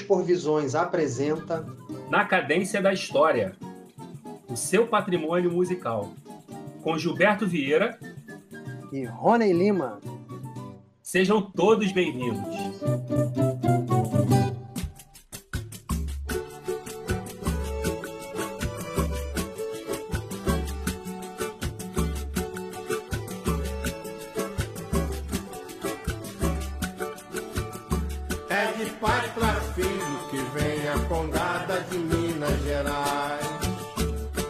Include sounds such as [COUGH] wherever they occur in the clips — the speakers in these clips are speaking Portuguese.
por Visões apresenta Na Cadência da História, o seu patrimônio musical, com Gilberto Vieira e Rony Lima. Sejam todos bem-vindos. É de pai para de Minas Gerais.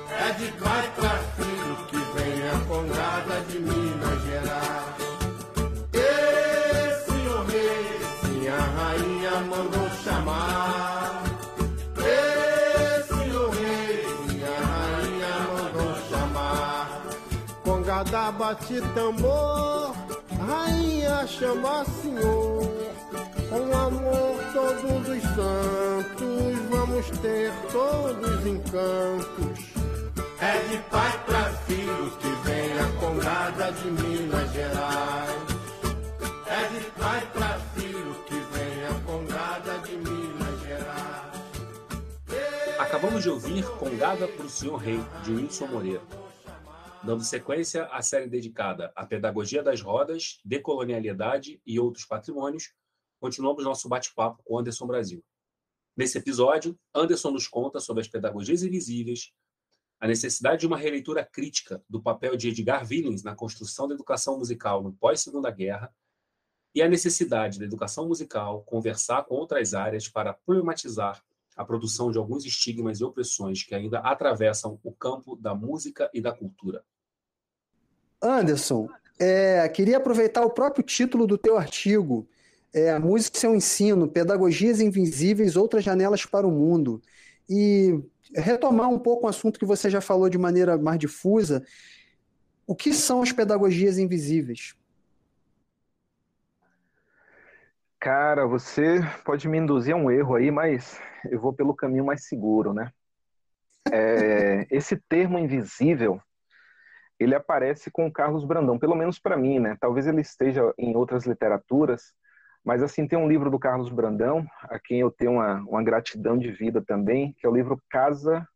É de pai para filho que vem a condada de Minas Gerais. Esse o rei, sim, a rainha mandou chamar. Esse o rei, sim, rainha mandou chamar. Congada bate tambor, rainha chama senhor. Com amor todos os santos, vamos ter todos os encantos. É de pai para filho que vem a condada de Minas Gerais. É de pai para filho que vem a condada de Minas Gerais. Acabamos de ouvir Congada para o Senhor Rei, de Wilson Moreira. Dando sequência à série dedicada à pedagogia das rodas, decolonialidade e outros patrimônios, continuamos nosso bate-papo com Anderson Brasil. Nesse episódio, Anderson nos conta sobre as pedagogias invisíveis, a necessidade de uma releitura crítica do papel de Edgar Willens na construção da educação musical no pós-Segunda Guerra e a necessidade da educação musical conversar com outras áreas para problematizar a produção de alguns estigmas e opressões que ainda atravessam o campo da música e da cultura. Anderson, é, queria aproveitar o próprio título do teu artigo, é, A Música e seu Ensino, Pedagogias Invisíveis, Outras Janelas para o Mundo, e retomar um pouco um assunto que você já falou de maneira mais difusa, o que são as pedagogias invisíveis? Cara, você pode me induzir a um erro aí, mas eu vou pelo caminho mais seguro, né? É, [LAUGHS] esse termo invisível, ele aparece com o Carlos Brandão, pelo menos para mim, né? Talvez ele esteja em outras literaturas, mas assim tem um livro do Carlos Brandão, a quem eu tenho uma, uma gratidão de vida também, que é o livro Casa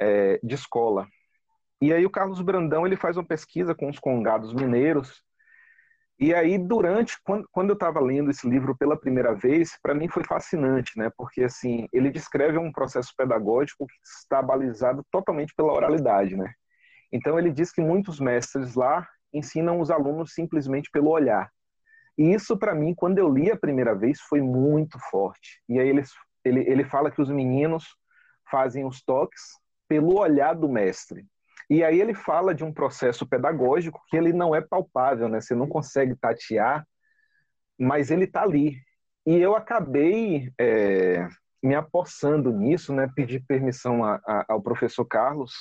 é, de Escola. E aí o Carlos Brandão ele faz uma pesquisa com os congados mineiros e aí, durante, quando, quando eu estava lendo esse livro pela primeira vez, para mim foi fascinante, né? Porque, assim, ele descreve um processo pedagógico que está balizado totalmente pela oralidade, né? Então, ele diz que muitos mestres lá ensinam os alunos simplesmente pelo olhar. E isso, para mim, quando eu li a primeira vez, foi muito forte. E aí, ele, ele, ele fala que os meninos fazem os toques pelo olhar do mestre. E aí ele fala de um processo pedagógico que ele não é palpável, né? Você não consegue tatear, mas ele está ali. E eu acabei é, me apossando nisso, né? Pedi permissão a, a, ao professor Carlos.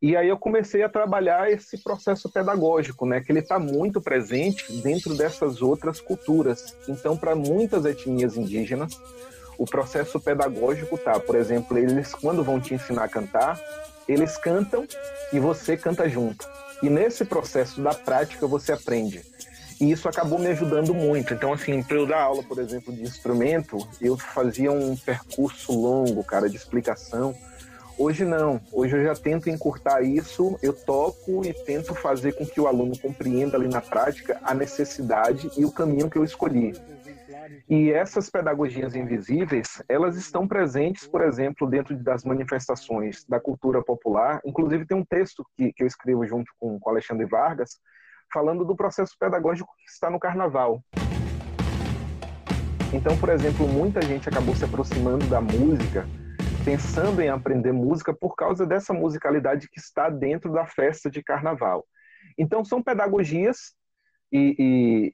E aí eu comecei a trabalhar esse processo pedagógico, né? Que ele está muito presente dentro dessas outras culturas. Então, para muitas etnias indígenas, o processo pedagógico tá, por exemplo, eles quando vão te ensinar a cantar, eles cantam e você canta junto. E nesse processo da prática você aprende. E isso acabou me ajudando muito. Então, assim, para eu dar aula, por exemplo, de instrumento, eu fazia um percurso longo, cara, de explicação. Hoje não. Hoje eu já tento encurtar isso, eu toco e tento fazer com que o aluno compreenda ali na prática a necessidade e o caminho que eu escolhi. E essas pedagogias invisíveis, elas estão presentes, por exemplo, dentro das manifestações da cultura popular. Inclusive, tem um texto que, que eu escrevo junto com, com Alexandre Vargas, falando do processo pedagógico que está no carnaval. Então, por exemplo, muita gente acabou se aproximando da música, pensando em aprender música por causa dessa musicalidade que está dentro da festa de carnaval. Então, são pedagogias e,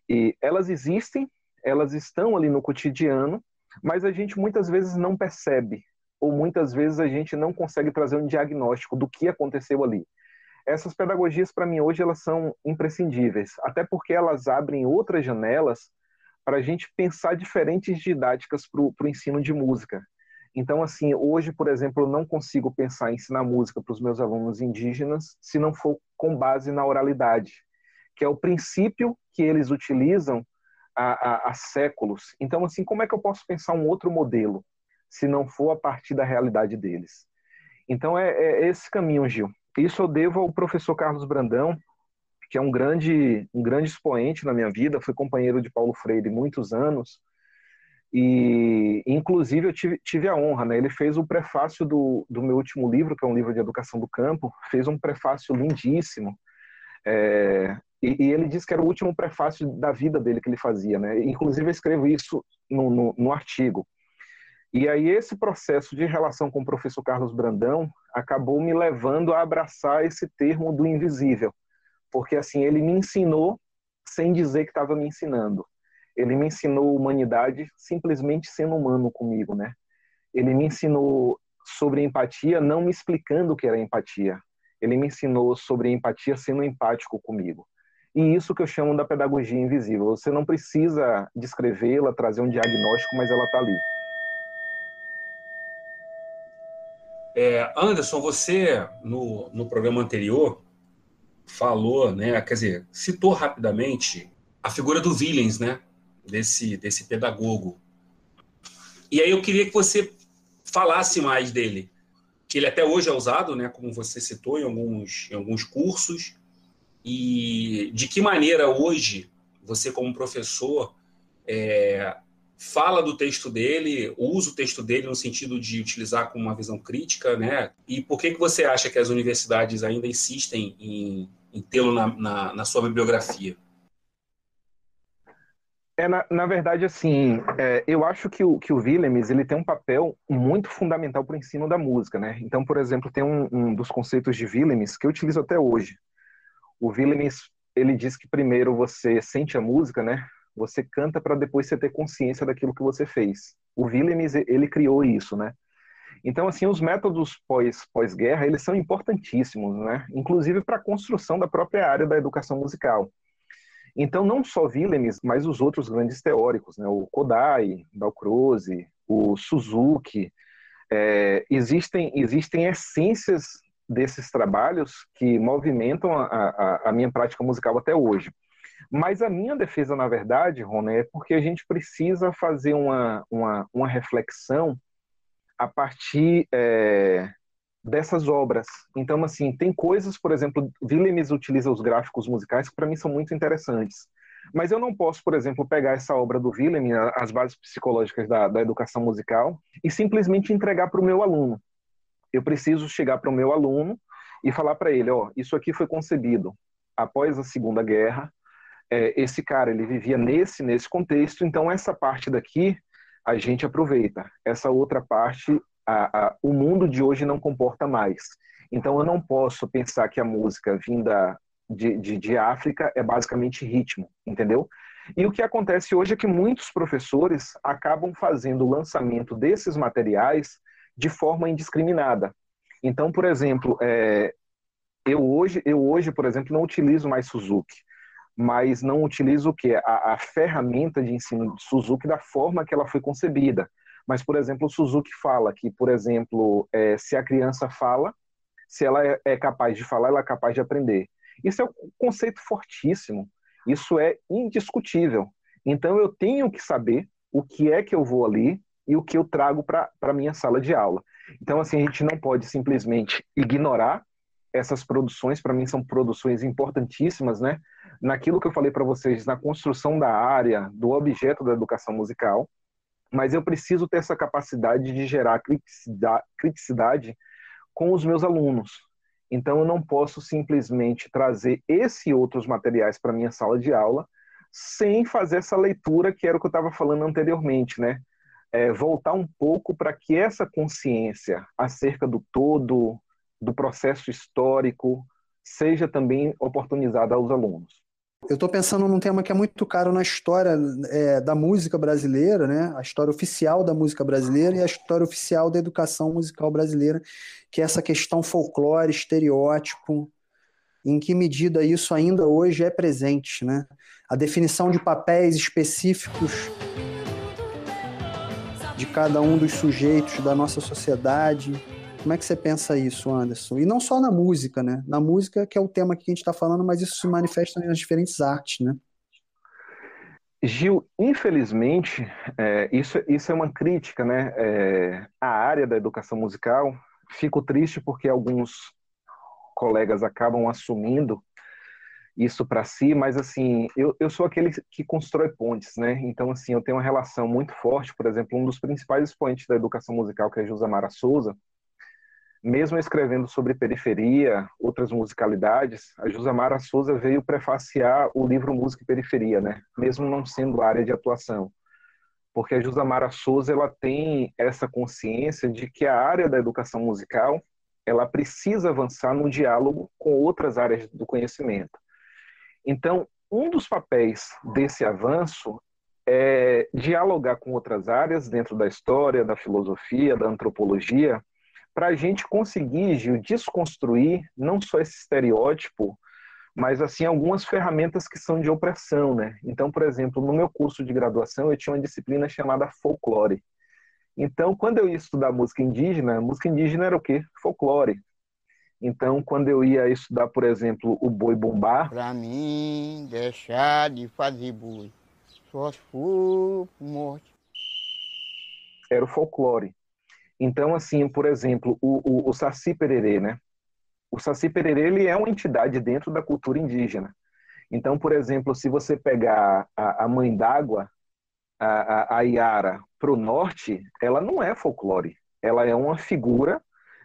e, e elas existem, elas estão ali no cotidiano, mas a gente muitas vezes não percebe, ou muitas vezes a gente não consegue trazer um diagnóstico do que aconteceu ali. Essas pedagogias, para mim, hoje, elas são imprescindíveis, até porque elas abrem outras janelas para a gente pensar diferentes didáticas para o ensino de música. Então, assim, hoje, por exemplo, eu não consigo pensar em ensinar música para os meus alunos indígenas se não for com base na oralidade, que é o princípio que eles utilizam há, há, há séculos. Então, assim, como é que eu posso pensar um outro modelo se não for a partir da realidade deles? Então, é, é esse caminho, Gil. Isso eu devo ao professor Carlos Brandão, que é um grande, um grande expoente na minha vida, foi companheiro de Paulo Freire muitos anos, e, inclusive, eu tive, tive a honra, né? Ele fez o prefácio do, do meu último livro, que é um livro de educação do campo, fez um prefácio lindíssimo. É, e, e, ele disse que era o último prefácio da vida dele que ele fazia, né? Inclusive, eu escrevo isso no, no, no artigo. E aí, esse processo de relação com o professor Carlos Brandão acabou me levando a abraçar esse termo do invisível, porque, assim, ele me ensinou sem dizer que estava me ensinando ele me ensinou humanidade simplesmente sendo humano comigo, né? Ele me ensinou sobre empatia não me explicando o que era empatia. Ele me ensinou sobre empatia sendo empático comigo. E isso que eu chamo da pedagogia invisível. Você não precisa descrevê-la, trazer um diagnóstico, mas ela está ali. É, Anderson, você no, no programa anterior falou, né, quer dizer, citou rapidamente a figura do Willens, né, desse, desse pedagogo. E aí eu queria que você falasse mais dele, que ele até hoje é usado, né, como você citou, em alguns, em alguns cursos, e de que maneira hoje você, como professor, é, fala do texto dele, usa o texto dele no sentido de utilizar com uma visão crítica, né? E por que, que você acha que as universidades ainda insistem em, em tê-lo na, na, na sua bibliografia? É, na, na verdade, assim, é, eu acho que o, que o Willems, ele tem um papel muito fundamental para o ensino da música, né? Então, por exemplo, tem um, um dos conceitos de Willems que eu utilizo até hoje. O Willems, ele diz que primeiro você sente a música, né? Você canta para depois você ter consciência daquilo que você fez. O Willems, ele criou isso, né? Então, assim, os métodos pós, pós-guerra, eles são importantíssimos, né? Inclusive para a construção da própria área da educação musical. Então, não só Willems, mas os outros grandes teóricos, né? o Kodai, Dalcroze, o Suzuki, é, existem, existem essências desses trabalhos que movimentam a, a, a, minha prática musical até hoje. Mas a minha defesa, na verdade, Rony, é porque a gente precisa fazer uma, uma, uma reflexão a partir é, dessas obras. Então, assim, tem coisas, por exemplo, Willems utiliza os gráficos musicais que para mim são muito interessantes. Mas eu não posso, por exemplo, pegar essa obra do Willem, as bases psicológicas da, da educação musical, e simplesmente entregar para o meu aluno. Eu preciso chegar para o meu aluno e falar para ele, ó, isso aqui foi concebido após a Segunda Guerra. É, esse cara ele vivia nesse nesse contexto, então essa parte daqui a gente aproveita. Essa outra parte a, a, o mundo de hoje não comporta mais. Então eu não posso pensar que a música vinda de, de, de África é basicamente ritmo, entendeu? E o que acontece hoje é que muitos professores acabam fazendo o lançamento desses materiais de forma indiscriminada. Então, por exemplo, é, eu hoje, eu hoje, por exemplo, não utilizo mais Suzuki, mas não utilizo o que a, a ferramenta de ensino de Suzuki da forma que ela foi concebida. Mas, por exemplo, o Suzuki fala que, por exemplo, é, se a criança fala, se ela é, é capaz de falar, ela é capaz de aprender. Isso é um conceito fortíssimo. Isso é indiscutível. Então, eu tenho que saber o que é que eu vou ali e o que eu trago para a minha sala de aula. Então, assim, a gente não pode simplesmente ignorar essas produções, para mim são produções importantíssimas, né? Naquilo que eu falei para vocês, na construção da área, do objeto da educação musical, mas eu preciso ter essa capacidade de gerar criticidade com os meus alunos. Então, eu não posso simplesmente trazer esse e outros materiais para minha sala de aula sem fazer essa leitura que era o que eu estava falando anteriormente, né? É, voltar um pouco para que essa consciência acerca do todo, do processo histórico, seja também oportunizada aos alunos. Eu estou pensando num tema que é muito caro na história é, da música brasileira, né? A história oficial da música brasileira e a história oficial da educação musical brasileira, que é essa questão folclore, estereótipo, em que medida isso ainda hoje é presente, né? A definição de papéis específicos de cada um dos sujeitos da nossa sociedade, como é que você pensa isso, Anderson? E não só na música, né? Na música, que é o tema que a gente está falando, mas isso se manifesta nas diferentes artes, né? Gil, infelizmente, é, isso, isso é uma crítica, né? É, a área da educação musical, fico triste porque alguns colegas acabam assumindo isso para si, mas assim, eu, eu sou aquele que constrói pontes, né? Então, assim, eu tenho uma relação muito forte, por exemplo, um dos principais expoentes da educação musical, que é Josamara Souza, mesmo escrevendo sobre periferia, outras musicalidades, a Josamara Souza veio prefaciar o livro Música e Periferia, né? Mesmo não sendo área de atuação. Porque a Josamara Souza, ela tem essa consciência de que a área da educação musical, ela precisa avançar no diálogo com outras áreas do conhecimento. Então, um dos papéis desse avanço é dialogar com outras áreas dentro da história, da filosofia, da antropologia, para a gente conseguir, Gil, desconstruir não só esse estereótipo, mas assim algumas ferramentas que são de opressão, né? Então, por exemplo, no meu curso de graduação eu tinha uma disciplina chamada folclore. Então, quando eu ia estudar música indígena, música indígena era o quê? Folclore. Então, quando eu ia estudar, por exemplo, o boi bombar, para mim deixar de fazer boi, só se for morte. Era o folclore. Então, assim, por exemplo, o, o, o Saci Pererê, né? O Saci Pererê, ele é uma entidade dentro da cultura indígena. Então, por exemplo, se você pegar a, a Mãe d'Água, a, a, a Iara, para o norte, ela não é folclore. Ela é uma figura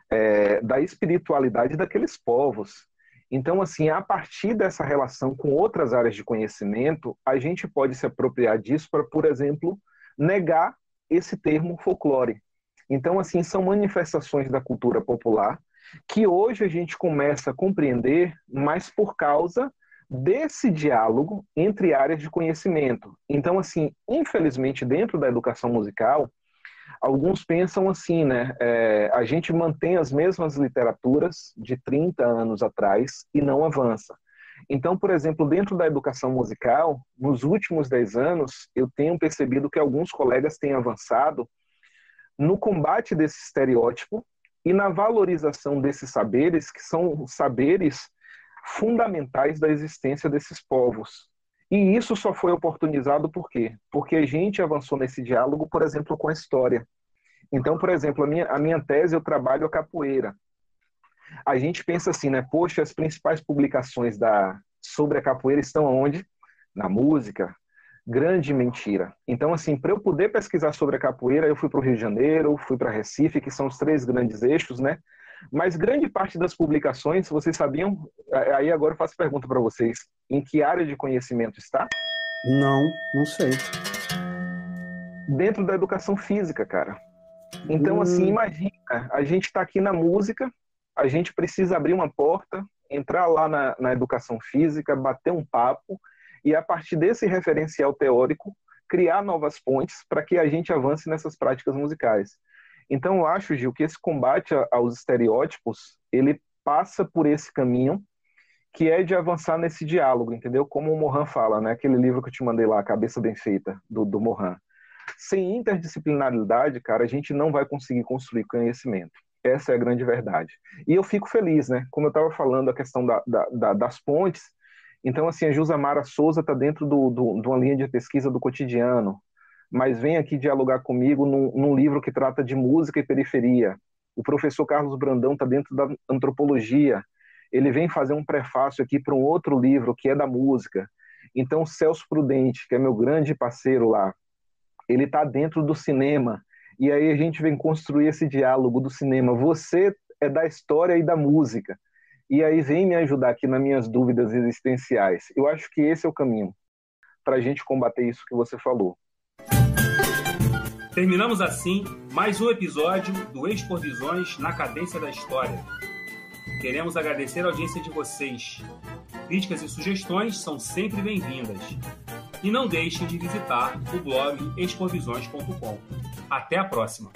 é, da espiritualidade daqueles povos. Então, assim, a partir dessa relação com outras áreas de conhecimento, a gente pode se apropriar disso para, por exemplo, negar esse termo folclore. Então, assim, são manifestações da cultura popular que hoje a gente começa a compreender, mas por causa desse diálogo entre áreas de conhecimento. Então, assim, infelizmente, dentro da educação musical, alguns pensam assim, né? É, a gente mantém as mesmas literaturas de 30 anos atrás e não avança. Então, por exemplo, dentro da educação musical, nos últimos 10 anos, eu tenho percebido que alguns colegas têm avançado no combate desse estereótipo e na valorização desses saberes, que são saberes fundamentais da existência desses povos. E isso só foi oportunizado por quê? Porque a gente avançou nesse diálogo, por exemplo, com a história. Então, por exemplo, a minha, a minha tese eu trabalho a capoeira. A gente pensa assim, né? Poxa, as principais publicações da, sobre a capoeira estão onde? Na música, grande mentira. Então, assim, para eu poder pesquisar sobre a capoeira, eu fui para o Rio de Janeiro, fui para Recife, que são os três grandes eixos, né? Mas grande parte das publicações, vocês sabiam? Aí agora eu faço pergunta para vocês: em que área de conhecimento está? Não, não sei. Dentro da educação física, cara. Então, assim, hum. imagina, a gente está aqui na música, a gente precisa abrir uma porta, entrar lá na, na educação física, bater um papo e a partir desse referencial teórico criar novas pontes para que a gente avance nessas práticas musicais. Então eu acho, Gil, que esse combate aos estereótipos, ele passa por esse caminho que é de avançar nesse diálogo, entendeu? Como o Mohan fala, né? Aquele livro que eu te mandei lá, Cabeça Bem Feita, do, do Mohan. Sem interdisciplinaridade, cara, a gente não vai conseguir construir conhecimento. Essa é a grande verdade. E eu fico feliz, né? Como eu estava falando, a questão da, da, das pontes, então, assim, a Jusamara Souza está dentro do, do, de uma linha de pesquisa do cotidiano, mas vem aqui dialogar comigo num, num livro que trata de música e periferia. O professor Carlos Brandão está dentro da antropologia. Ele vem fazer um prefácio aqui para um outro livro que é da música. Então, Celso Prudente, que é meu grande parceiro lá, ele está dentro do cinema. E aí a gente vem construir esse diálogo do cinema. Você é da história e da música e aí vem me ajudar aqui nas minhas dúvidas existenciais. Eu acho que esse é o caminho para a gente combater isso que você falou. Terminamos assim mais um episódio do Expor Visões na Cadência da História. Queremos agradecer a audiência de vocês. Críticas e sugestões são sempre bem-vindas. E não deixem de visitar o blog exporvisões.com. Até a próxima!